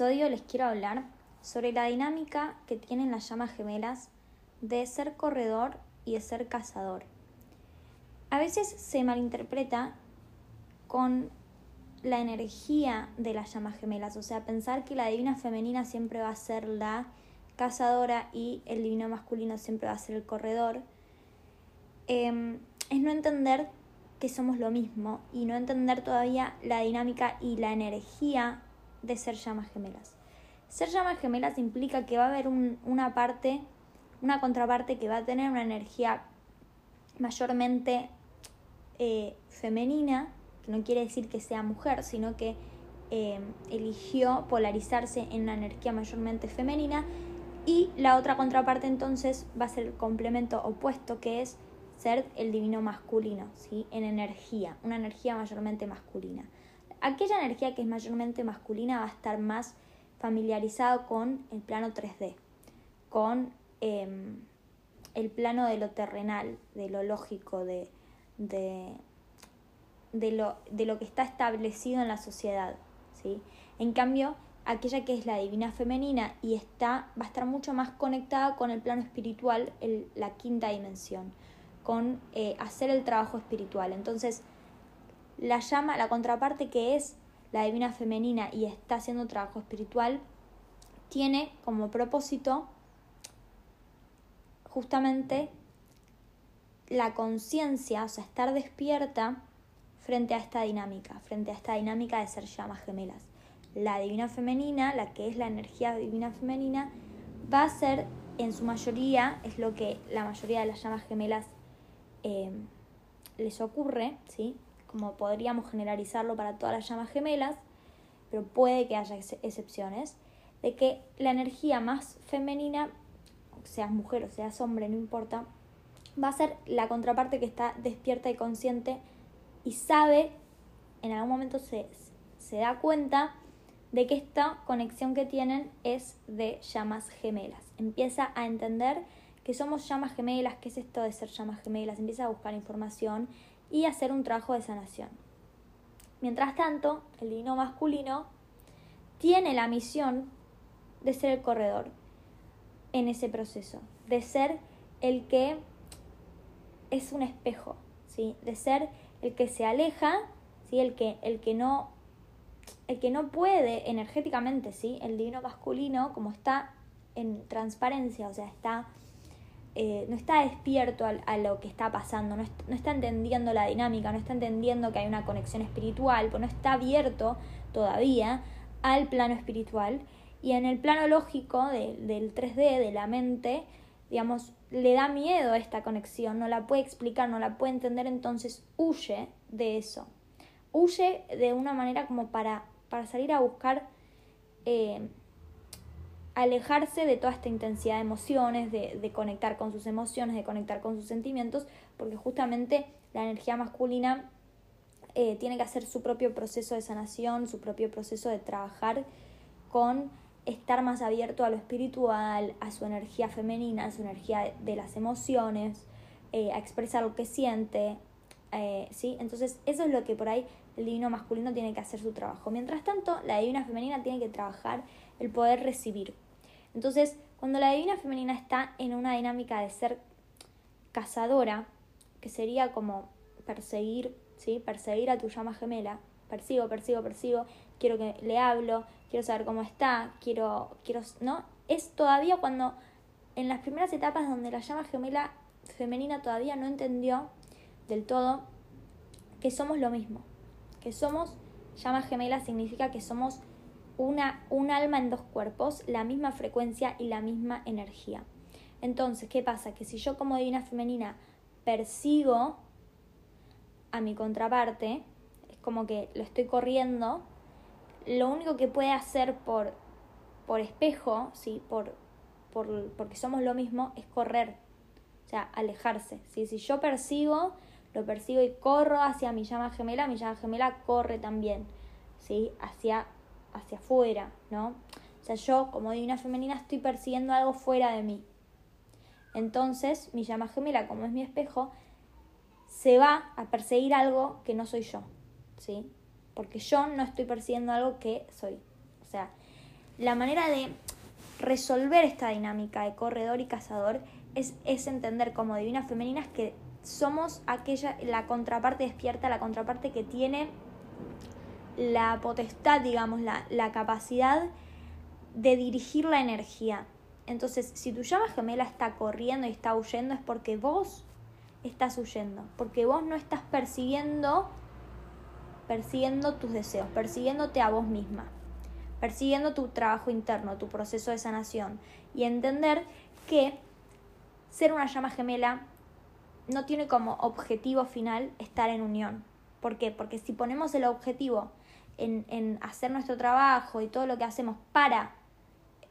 episodio les quiero hablar sobre la dinámica que tienen las llamas gemelas de ser corredor y de ser cazador. A veces se malinterpreta con la energía de las llamas gemelas, o sea, pensar que la divina femenina siempre va a ser la cazadora y el divino masculino siempre va a ser el corredor, em, es no entender que somos lo mismo y no entender todavía la dinámica y la energía de ser llamas gemelas. Ser llamas gemelas implica que va a haber una parte, una contraparte que va a tener una energía mayormente eh, femenina, que no quiere decir que sea mujer, sino que eh, eligió polarizarse en una energía mayormente femenina y la otra contraparte entonces va a ser el complemento opuesto que es ser el divino masculino, ¿sí? en energía, una energía mayormente masculina. Aquella energía que es mayormente masculina va a estar más familiarizado con el plano 3D, con em, el plano de lo terrenal, de lo lógico, de, de, lo, de lo que está establecido en la sociedad. ¿sí? En cambio, aquella que es la divina femenina y está, va a estar mucho más conectada con el plano espiritual, la quinta dimensión, con eh, hacer el trabajo espiritual. Entonces, la llama, la contraparte que es la divina femenina y está haciendo trabajo espiritual, tiene como propósito justamente la conciencia, o sea, estar despierta frente a esta dinámica, frente a esta dinámica de ser llamas gemelas. La divina femenina, la que es la energía divina femenina, va a ser en su mayoría, es lo que la mayoría de las llamas gemelas eh, les ocurre, ¿sí? Como podríamos generalizarlo para todas las llamas gemelas, pero puede que haya excepciones, de que la energía más femenina, seas mujer o seas hombre, no importa, va a ser la contraparte que está despierta y consciente y sabe, en algún momento se, se da cuenta de que esta conexión que tienen es de llamas gemelas. Empieza a entender que somos llamas gemelas, qué es esto de ser llamas gemelas, empieza a buscar información y hacer un trabajo de sanación. Mientras tanto, el divino masculino tiene la misión de ser el corredor en ese proceso, de ser el que es un espejo, ¿sí? de ser el que se aleja, ¿sí? el, que, el, que no, el que no puede energéticamente, ¿sí? el divino masculino, como está en transparencia, o sea, está eh, no está despierto a, lo que está pasando, no, está entendiendo la dinámica, no está entendiendo que hay una conexión espiritual, pues no está abierto todavía al plano espiritual. Y en el plano lógico del 3D, de la mente, digamos, le da miedo a esta conexión, no la puede explicar, no la puede entender, entonces huye de eso. Huye de una manera como para, para salir a buscar eh, alejarse de toda esta intensidad de emociones, de, conectar con sus emociones, de conectar con sus sentimientos, porque justamente la energía masculina eh, tiene que hacer su propio proceso de sanación, su propio proceso de trabajar con estar más abierto a lo espiritual, a su energía femenina, a su energía de, las emociones, eh, a expresar lo que siente, eh, ¿sí? Entonces eso es lo que por ahí el divino masculino tiene que hacer su trabajo. Mientras tanto, la divina femenina tiene que trabajar el poder recibir. Entonces, cuando la divina femenina está en una dinámica de ser cazadora, que sería como perseguir, ¿sí? Perseguir a tu llama gemela, persigo, persigo, persigo, quiero que le hablo, quiero saber cómo está, quiero, quiero, ¿no? Es todavía cuando, en las primeras etapas donde la llama gemela femenina todavía no entendió del todo que somos lo mismo, que somos llama gemela significa que somos una, un alma en dos cuerpos, la misma frecuencia y la misma energía. Entonces, ¿qué pasa? Que si yo como divina femenina persigo a mi contraparte, es como que lo estoy corriendo, lo único que puede hacer por, por espejo, ¿sí? por, por, porque somos lo mismo, es correr, o sea, alejarse. Si yo persigo, lo persigo y corro hacia mi llama gemela, mi llama gemela corre también, ¿sí? hacia hacia afuera, ¿no? O sea, yo como divina femenina estoy persiguiendo algo fuera de mí. Entonces, mi llama gemela, como es mi espejo, se va a perseguir algo que no soy yo, ¿sí? Porque yo no estoy persiguiendo algo que soy. O sea, la manera de resolver esta dinámica de corredor y cazador es, es entender como divinas femeninas que somos aquella, la contraparte despierta, la contraparte que tiene la potestad, digamos, la, la capacidad de dirigir la energía. Entonces, si tu llama gemela está corriendo y está huyendo, es porque vos estás huyendo, porque vos no estás persiguiendo, persiguiendo tus deseos, persiguiéndote a vos misma, persiguiendo tu trabajo interno, tu proceso de sanación y entender que ser una llama gemela no tiene como objetivo final estar en unión. ¿Por qué? Porque si ponemos el objetivo en, en hacer nuestro trabajo y todo lo que hacemos para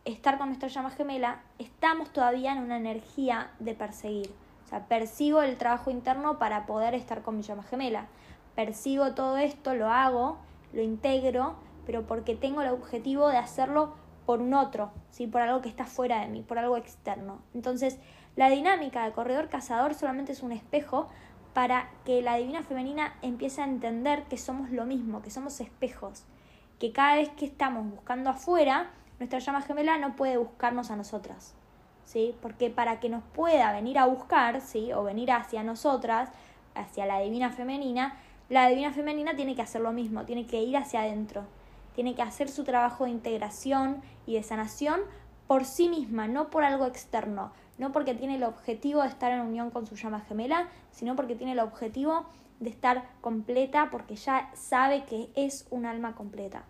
estar con nuestra llama gemela, estamos todavía en una energía de perseguir. O sea, persigo el trabajo interno para poder estar con mi llama gemela. Persigo todo esto, lo hago, lo integro, pero porque tengo el objetivo de hacerlo por un otro, ¿sí? por algo que está fuera de mí, por algo externo. Entonces, la dinámica de corredor cazador solamente es un espejo para que la divina femenina empiece a entender que somos lo mismo, que somos espejos, que cada vez que estamos buscando afuera, nuestra llama gemela no puede buscarnos a nosotras. ¿Sí? Porque para que nos pueda venir a buscar, ¿sí? O venir hacia nosotras, hacia la divina femenina, la divina femenina tiene que hacer lo mismo, tiene que ir hacia adentro, tiene que hacer su trabajo de integración y de sanación por sí misma, no por algo externo, no porque tiene el objetivo de estar en unión con su llama gemela, sino porque tiene el objetivo de estar completa, porque ya sabe que es un alma completa.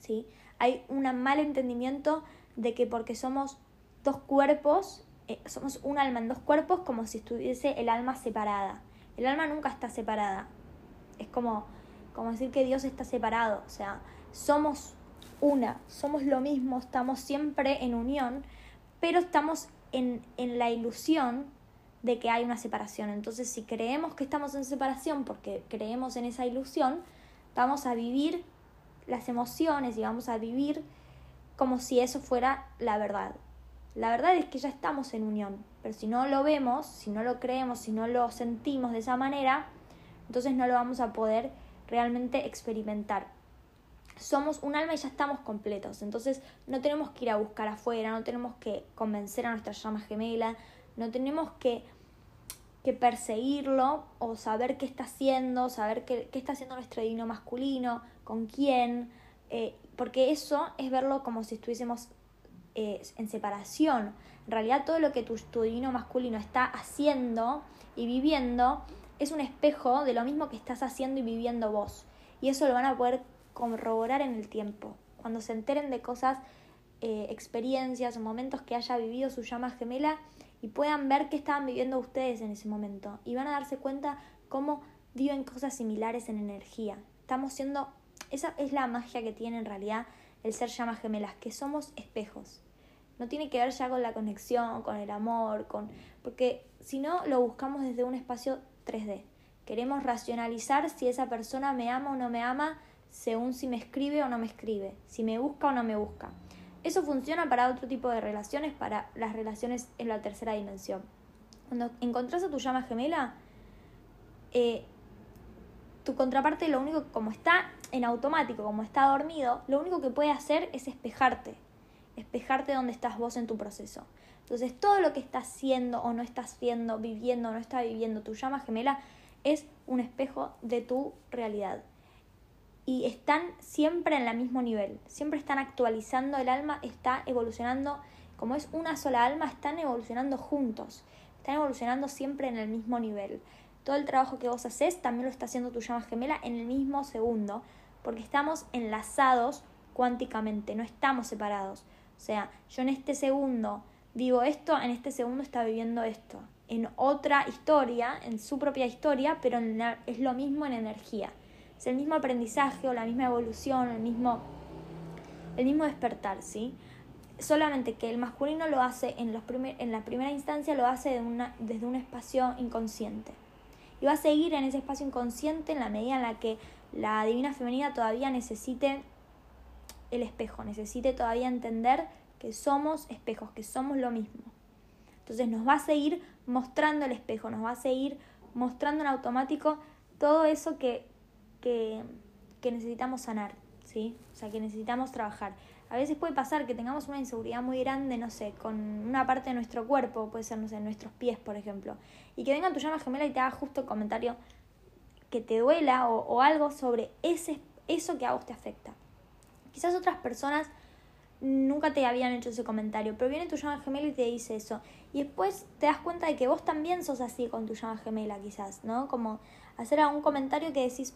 ¿Sí? hay un mal entendimiento de que porque somos dos cuerpos, eh, somos un alma en dos cuerpos como si estuviese el alma separada. El alma nunca está separada. Es como, como decir que Dios está separado. O sea, somos una, somos lo mismo, estamos siempre en unión, pero estamos en, en la ilusión de que hay una separación. Entonces, si creemos que estamos en separación porque creemos en esa ilusión, vamos a vivir las emociones y vamos a vivir como si eso fuera la verdad. La verdad es que ya estamos en unión, pero si no lo vemos, si no lo creemos, si no lo sentimos de esa manera, entonces no lo vamos a poder realmente experimentar. Somos un alma y ya estamos completos, entonces no tenemos que ir a buscar afuera, no tenemos que convencer a nuestra llama gemela, no tenemos que, que perseguirlo o saber qué está haciendo, saber qué, qué está haciendo nuestro divino masculino, con quién, eh, porque eso es verlo como si estuviésemos eh, en separación. En realidad todo lo que tu, tu divino masculino está haciendo y viviendo es un espejo de lo mismo que estás haciendo y viviendo vos. Y eso lo van a poder corroborar en el tiempo. Cuando se enteren de cosas, eh, experiencias o momentos que haya vivido su llama gemela y puedan ver qué estaban viviendo ustedes en ese momento. Y van a darse cuenta cómo viven cosas similares en energía. Estamos siendo esa es la magia que tiene en realidad el ser llamas gemelas, que somos espejos. No tiene que ver ya con la conexión, con el amor, con porque si no lo buscamos desde un espacio 3D. Queremos racionalizar si esa persona me ama o no me ama según si me escribe o no me escribe, si me busca o no me busca. Eso funciona para otro tipo de relaciones, para las relaciones en la tercera dimensión. Cuando encontrás a tu llama gemela, eh, tu contraparte lo único, como está en automático, como está dormido, lo único que puede hacer es espejarte, espejarte donde estás vos en tu proceso. Entonces todo lo que estás haciendo o no estás viendo, viviendo o no está viviendo tu llama gemela es un espejo de tu realidad. Y están siempre en el mismo nivel, siempre están actualizando, el alma está evolucionando, como es una sola alma, están evolucionando juntos, están evolucionando siempre en el mismo nivel todo el trabajo que vos haces también lo está haciendo tu llama gemela en el mismo segundo, porque estamos enlazados cuánticamente, no estamos separados. O sea, yo en este segundo vivo esto, en este segundo está viviendo esto. En otra historia, en su propia historia, pero es lo mismo en energía. Es el mismo aprendizaje o la misma evolución, el mismo, el mismo despertar, ¿sí? Solamente que el masculino lo hace en, los en la primera instancia, lo hace de una, desde un espacio inconsciente y va a seguir en ese espacio inconsciente en la medida en la que la divina femenina todavía necesite el espejo, necesite todavía entender que somos espejos, que somos lo mismo. Entonces nos va a seguir mostrando el espejo, nos va a seguir mostrando en automático todo eso que, que, que necesitamos sanar, ¿sí? O sea, que necesitamos trabajar. A veces puede pasar que tengamos una inseguridad muy grande, no sé, con una parte de nuestro cuerpo, puede ser, no sé, nuestros pies, por ejemplo, y que venga tu llama gemela y te haga justo el comentario que te duela o, o algo sobre ese, eso que a vos te afecta. Quizás otras personas nunca te habían hecho ese comentario, pero viene tu llama gemela y te dice eso. Y después te das cuenta de que vos también sos así con tu llama gemela, quizás, ¿no? Como hacer algún comentario que decís,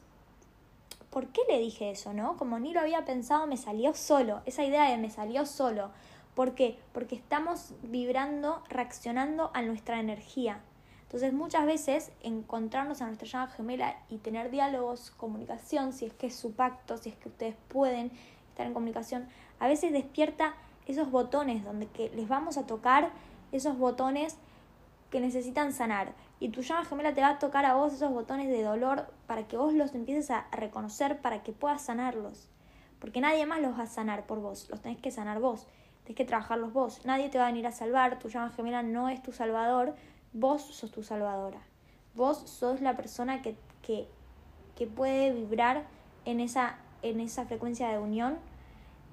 ¿por qué le dije eso, no? Como ni lo había pensado, me salió solo. Esa idea de me salió solo. ¿Por qué? Porque estamos vibrando, reaccionando a nuestra energía. Entonces muchas veces encontrarnos a nuestra llama gemela y tener diálogos, comunicación, si es que es su pacto, si es que ustedes pueden estar en comunicación, a veces despierta esos botones donde que les vamos a tocar esos botones que necesitan sanar. Y tu llama gemela te va a tocar a vos esos botones de dolor para que vos los empieces a reconocer, para que puedas sanarlos. Porque nadie más los va a sanar por vos, los tenés que sanar vos, tenés que trabajarlos vos. Nadie te va a venir a salvar, tu llama gemela no es tu salvador, vos sos tu salvadora. Vos sos la persona que, que, que puede vibrar en esa, en esa frecuencia de unión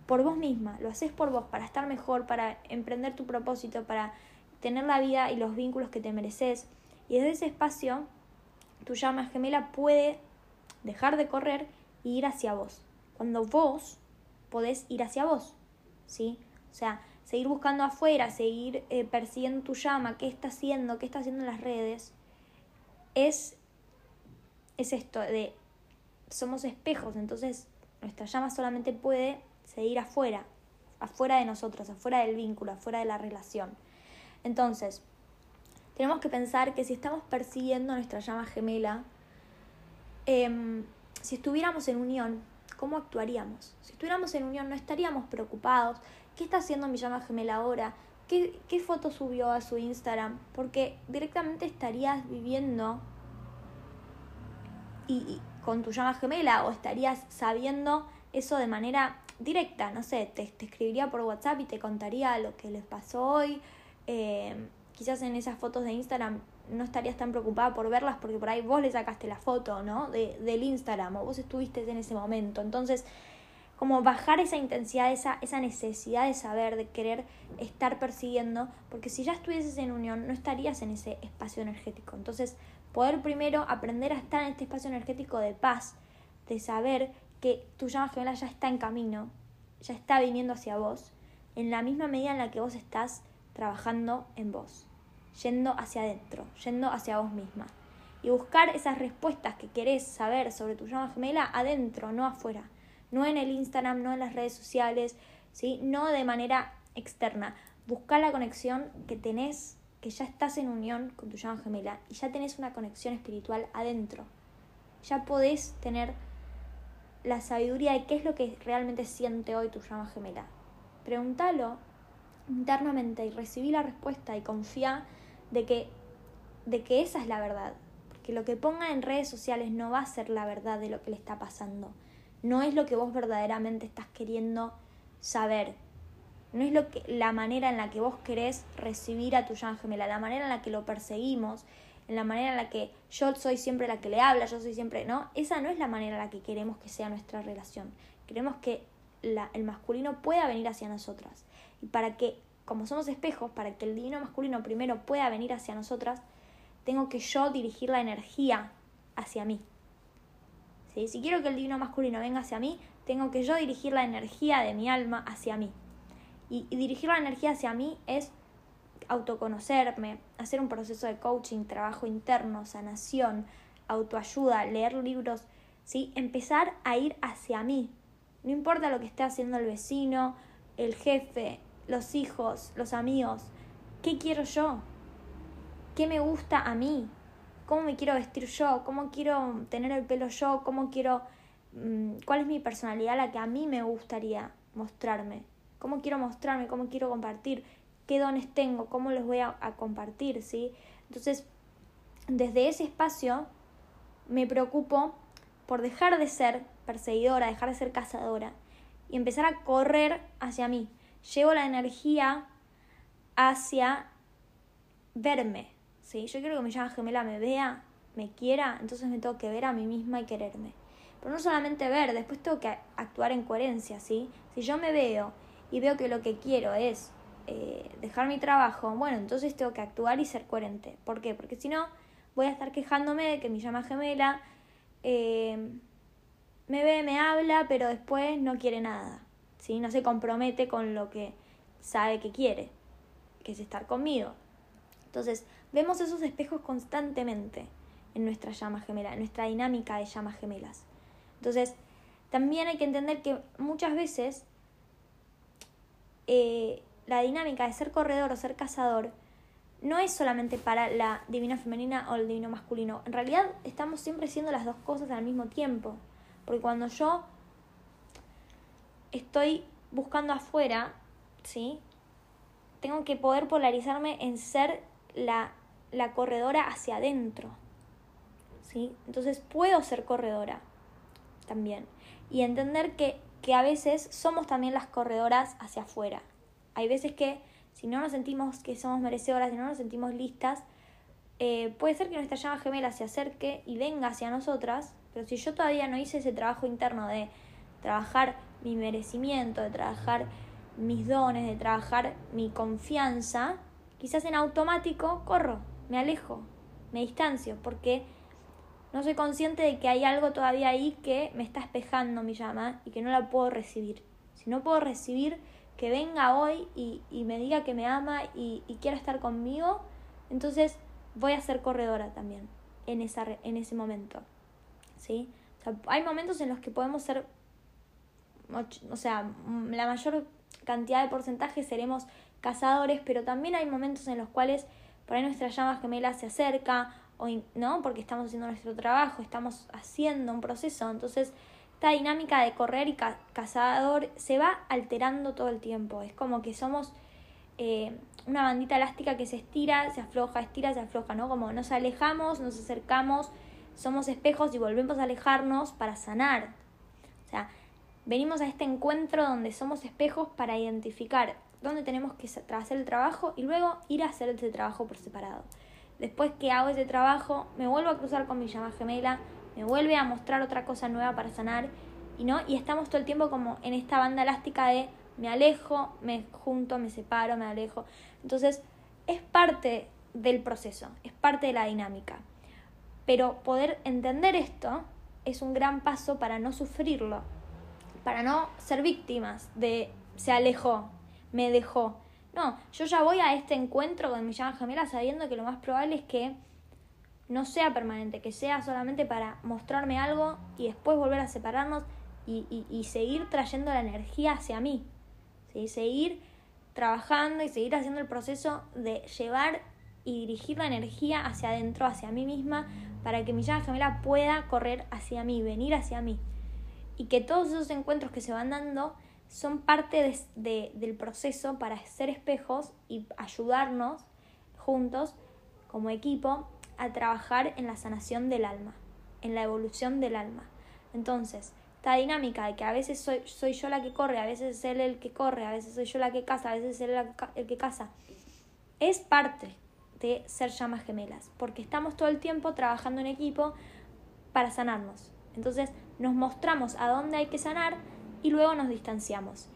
por vos misma, lo haces por vos, para estar mejor, para emprender tu propósito, para tener la vida y los vínculos que te mereces. Y desde ese espacio, tu llama gemela puede dejar de correr e ir hacia vos. Cuando vos podés ir hacia vos, ¿sí? O sea, seguir buscando afuera, seguir eh, persiguiendo tu llama, qué está haciendo, qué está haciendo en las redes, es, es esto de somos espejos, entonces nuestra llama solamente puede seguir afuera, afuera de nosotros, afuera del vínculo, afuera de la relación. Entonces, tenemos que pensar que si estamos persiguiendo nuestra llama gemela, em, si estuviéramos en unión, ¿cómo actuaríamos? Si estuviéramos en unión, no estaríamos preocupados. ¿Qué está haciendo mi llama gemela ahora? ¿Qué, qué foto subió a su Instagram? Porque directamente estarías viviendo y con tu llama gemela o estarías sabiendo eso de manera directa, no sé, te, escribiría por WhatsApp y te contaría lo que les pasó hoy. Eh, quizás en esas fotos de Instagram no estarías tan preocupada por verlas porque por ahí vos le sacaste la foto, ¿no? De, del Instagram o vos estuviste en ese momento. Entonces, como bajar esa intensidad, esa, esa necesidad de saber, de querer estar persiguiendo, porque si ya estuvieses en unión, no estarías en ese espacio energético. Entonces, poder primero aprender a estar en este espacio energético de paz, de saber que tu llama gemela ya está en camino, ya está viniendo hacia vos, en la misma medida en la que vos estás trabajando en vos, yendo hacia adentro, yendo hacia vos misma. Y buscar esas respuestas que querés saber sobre tu llama gemela adentro, no afuera. No en el Instagram, no en las redes sociales, ¿sí? no de manera externa. Buscar la conexión que tenés, que ya estás en unión con tu llama gemela y ya tenés una conexión espiritual adentro. Ya podés tener la sabiduría de qué es lo que realmente siente hoy tu llama gemela. Pregúntalo internamente y recibí la respuesta y confía de que, de que esa es la verdad. Porque lo que ponga en redes sociales no va a ser la verdad de lo que le está pasando. No es lo que vos verdaderamente estás queriendo saber. No es lo que, la manera en la que vos querés recibir a tu llama gemela, la manera en la que lo perseguimos, en la manera en la que yo soy siempre la que le habla, yo soy siempre, ¿no? Esa no es la manera en la que queremos que sea nuestra relación. Queremos que el masculino pueda venir hacia nosotras. Y para que, como somos espejos, para que el divino masculino primero pueda venir hacia nosotras, tengo que yo dirigir la energía hacia mí. ¿Sí? Si quiero que el divino masculino venga hacia mí, tengo que yo dirigir la energía de mi alma hacia mí. y dirigir la energía hacia mí es autoconocerme, hacer un proceso de coaching, trabajo interno, sanación, autoayuda, leer libros, ¿sí? empezar a ir hacia mí. No importa lo que esté haciendo el vecino, el jefe, los hijos, los amigos. ¿Qué quiero yo? ¿Qué me gusta a mí? ¿Cómo me quiero vestir yo? ¿Cómo quiero tener el pelo yo? ¿Cómo quiero... Mm, ¿Cuál es mi personalidad la que a mí me gustaría mostrarme? ¿Cómo quiero mostrarme? ¿Cómo quiero compartir? qué dones tengo, cómo los voy a, compartir, ¿sí? Entonces, desde ese espacio me preocupo por dejar de ser perseguidora, dejar de ser cazadora y empezar a correr hacia mí. Llevo la energía hacia verme, ¿sí? Yo quiero que mi llama gemela me vea, me quiera, entonces me tengo que ver a mí misma y quererme. Pero no solamente ver, después tengo que actuar en coherencia, ¿sí? Si yo me veo y veo que lo que quiero es eh, dejar mi trabajo, bueno, entonces tengo que actuar y ser coherente. ¿Por qué? Porque si no, voy a estar quejándome de que mi llama gemela eh, me ve, me habla, pero después no quiere nada. ¿Sí? No se compromete con lo que sabe que quiere, que es estar conmigo. Entonces, vemos esos espejos constantemente en nuestra llama gemela, en nuestra dinámica de llamas gemelas. Entonces, también hay que entender que muchas veces eh, la dinámica de ser corredor o ser cazador no es solamente para la divina femenina o el divino masculino. En realidad estamos siempre siendo las dos cosas al mismo tiempo. Porque cuando yo estoy buscando afuera, ¿sí? Tengo que poder polarizarme en ser la, la corredora hacia adentro. ¿Sí? Entonces puedo ser corredora también. Y entender que, que a veces somos también las corredoras hacia afuera. Hay veces que si no nos sentimos que somos merecedoras, si no nos sentimos listas, eh, puede ser que nuestra llama gemela se acerque y venga hacia nosotras, pero si yo todavía no hice ese trabajo interno de trabajar mi merecimiento, de trabajar mis dones, de trabajar mi confianza, quizás en automático corro, me alejo, me distancio, porque no soy consciente de que hay algo todavía ahí que me está espejando mi llama y que no la puedo recibir. Si no puedo recibir que venga hoy y, me diga que me ama y, y quiera estar conmigo, entonces voy a ser corredora también en, esa, en ese momento. ¿sí? hay momentos en los que podemos ser, o sea, la mayor cantidad de porcentaje seremos cazadores, pero también hay momentos en los cuales por ahí nuestra llama gemela se acerca, o ¿no? Porque estamos haciendo nuestro trabajo, estamos haciendo un proceso, entonces esta dinámica de correr y cazador se va alterando todo el tiempo. Es como que somos eh, una bandita elástica que se estira, se afloja, estira, se afloja, ¿no? Como nos alejamos, nos acercamos, somos espejos y volvemos a alejarnos para sanar. O sea, venimos a este encuentro donde somos espejos para identificar dónde tenemos que hacer el trabajo y luego ir a hacer ese trabajo por separado. Después que hago ese trabajo, me vuelvo a cruzar con mi llama gemela, me vuelve a mostrar otra cosa nueva para sanar y no y estamos todo el tiempo como en esta banda elástica de me alejo, me junto, me separo, me alejo. Entonces, es parte del proceso, es parte de la dinámica. Pero poder entender esto es un gran paso para no sufrirlo, para no ser víctimas de se alejó, me dejó. No, yo ya voy a este encuentro con mi llama gemela sabiendo que lo más probable es que no sea permanente, que sea solamente para mostrarme algo y después volver a separarnos y, seguir trayendo la energía hacia mí. ¿sí? Seguir trabajando y seguir haciendo el proceso de llevar y dirigir la energía hacia adentro, hacia mí misma, para que mi llama gemela pueda correr hacia mí, venir hacia mí. Y que todos esos encuentros que se van dando son parte del proceso para ser espejos y ayudarnos juntos como equipo a trabajar en la sanación del alma, en la evolución del alma. Entonces, esta dinámica de que a veces soy, soy yo la que corre, a veces es él el que corre, a veces soy yo la que caza, a veces es él el que caza, es parte de ser llamas gemelas, porque estamos todo el tiempo trabajando en equipo para sanarnos. Entonces nos mostramos a dónde hay que sanar y luego nos distanciamos.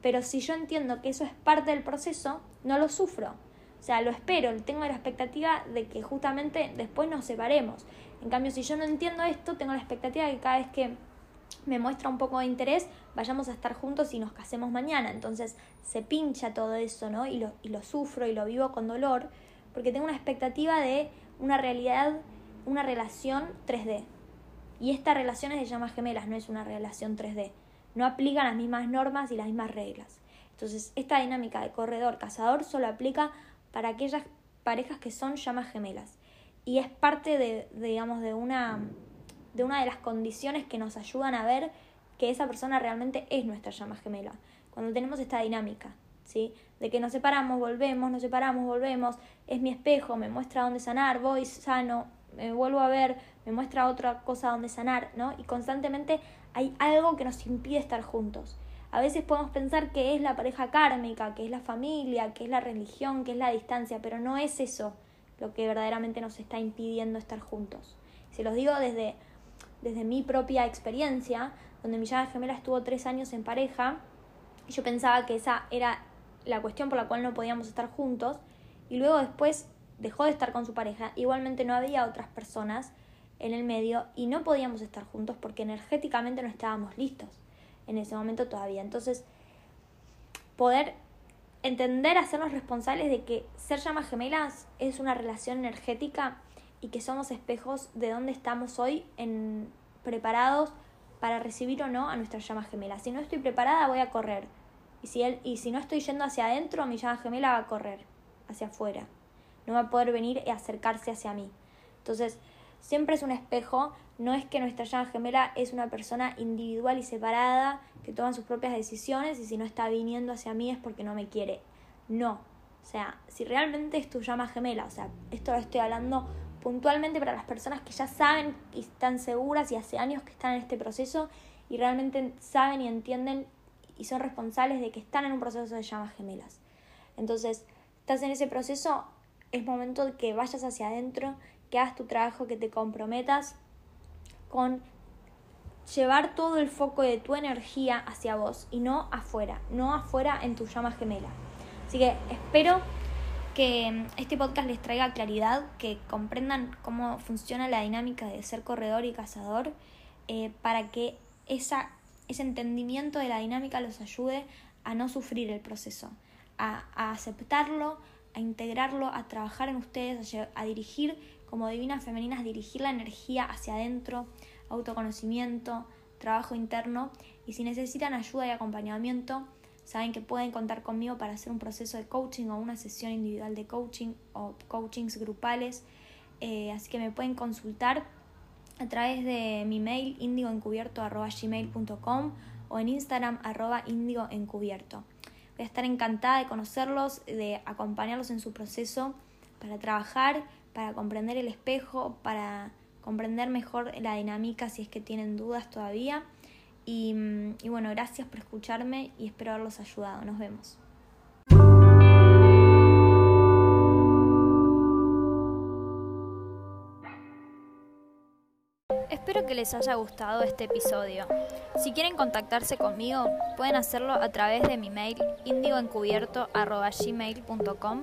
Pero si yo entiendo que eso es parte del proceso, no lo sufro, o sea, lo espero, tengo la expectativa de que justamente después nos separemos. En cambio, si yo no entiendo esto, tengo la expectativa de que cada vez que me muestra un poco de interés, vayamos a estar juntos y nos casemos mañana. Entonces se pincha todo eso, ¿no? Y lo, y lo sufro y lo vivo con dolor, porque tengo una expectativa de una realidad, una relación 3D. Y esta relación es de llamas gemelas, no es una relación 3D. No aplican las mismas normas y las mismas reglas. Entonces, esta dinámica de corredor-cazador solo aplica para aquellas parejas que son llamas gemelas. Y es parte de, digamos, de una, de una de las condiciones que nos ayudan a ver que esa persona realmente es nuestra llama gemela. Cuando tenemos esta dinámica, ¿sí? De que nos separamos, volvemos, nos separamos, volvemos, es mi espejo, me muestra dónde sanar, voy, sano, me vuelvo a ver, me muestra otra cosa donde sanar, ¿no? Y constantemente hay algo que nos impide estar juntos. A veces podemos pensar que es la pareja kármica, que es la familia, que es la religión, que es la distancia, pero no es eso lo que verdaderamente nos está impidiendo estar juntos. Se los digo desde, desde mi propia experiencia, donde mi llama gemela estuvo tres años en pareja Yo pensaba que esa era la cuestión por la cual no podíamos estar juntos y luego después dejó de estar con su pareja. Igualmente no había otras personas en el medio y no podíamos estar juntos porque energéticamente no estábamos listos en ese momento todavía. Entonces, poder entender, hacernos responsables de que ser llamas gemelas es una relación energética y que somos espejos de dónde estamos hoy en, preparados para recibir o no a nuestra llama gemela. Si no estoy preparada, voy a correr. Y si, él, y si no estoy yendo hacia adentro, mi llama gemela va a correr hacia afuera. No va a poder venir y acercarse hacia mí. Entonces, siempre es un espejo. No es que nuestra llama gemela es una persona individual y separada que toma sus propias decisiones y si no está viniendo hacia mí es porque no me quiere. No. O sea, si realmente es tu llama gemela, o sea, esto lo estoy hablando puntualmente para las personas que ya saben y están seguras y hace años que están en este proceso y realmente saben y entienden y son responsables de que están en un proceso de llamas gemelas. Entonces, estás en ese proceso, es momento de que vayas hacia adentro, que hagas tu trabajo, que te comprometas con llevar todo el foco de tu energía hacia vos y no afuera, no afuera en tu llama gemela. Así que espero que mm, este podcast les traiga claridad, que comprendan cómo funciona la dinámica de ser corredor y cazador, eh, para que esa, ese entendimiento de la dinámica los ayude a no sufrir el proceso, a, aceptarlo, a integrarlo, a trabajar en ustedes, a, a dirigir como divinas femeninas, dirigir la energía hacia adentro, autoconocimiento, trabajo interno, y si necesitan ayuda y acompañamiento, Saben que pueden contar conmigo para hacer un proceso de coaching o una sesión individual de coaching o coachings grupales. Eh, así que me pueden consultar a través de mi mail indigoencubierto.gmail.com o en Instagram arroba indigoencubierto. Voy a estar encantada de conocerlos, de acompañarlos en su proceso para trabajar, para comprender el espejo, para comprender mejor la dinámica si es que tienen dudas todavía. Y, y bueno, gracias por escucharme y espero haberlos ayudado. Nos vemos. Espero que les haya gustado este episodio. Si quieren contactarse conmigo, pueden hacerlo a través de mi mail indigoencubierto.gmail.com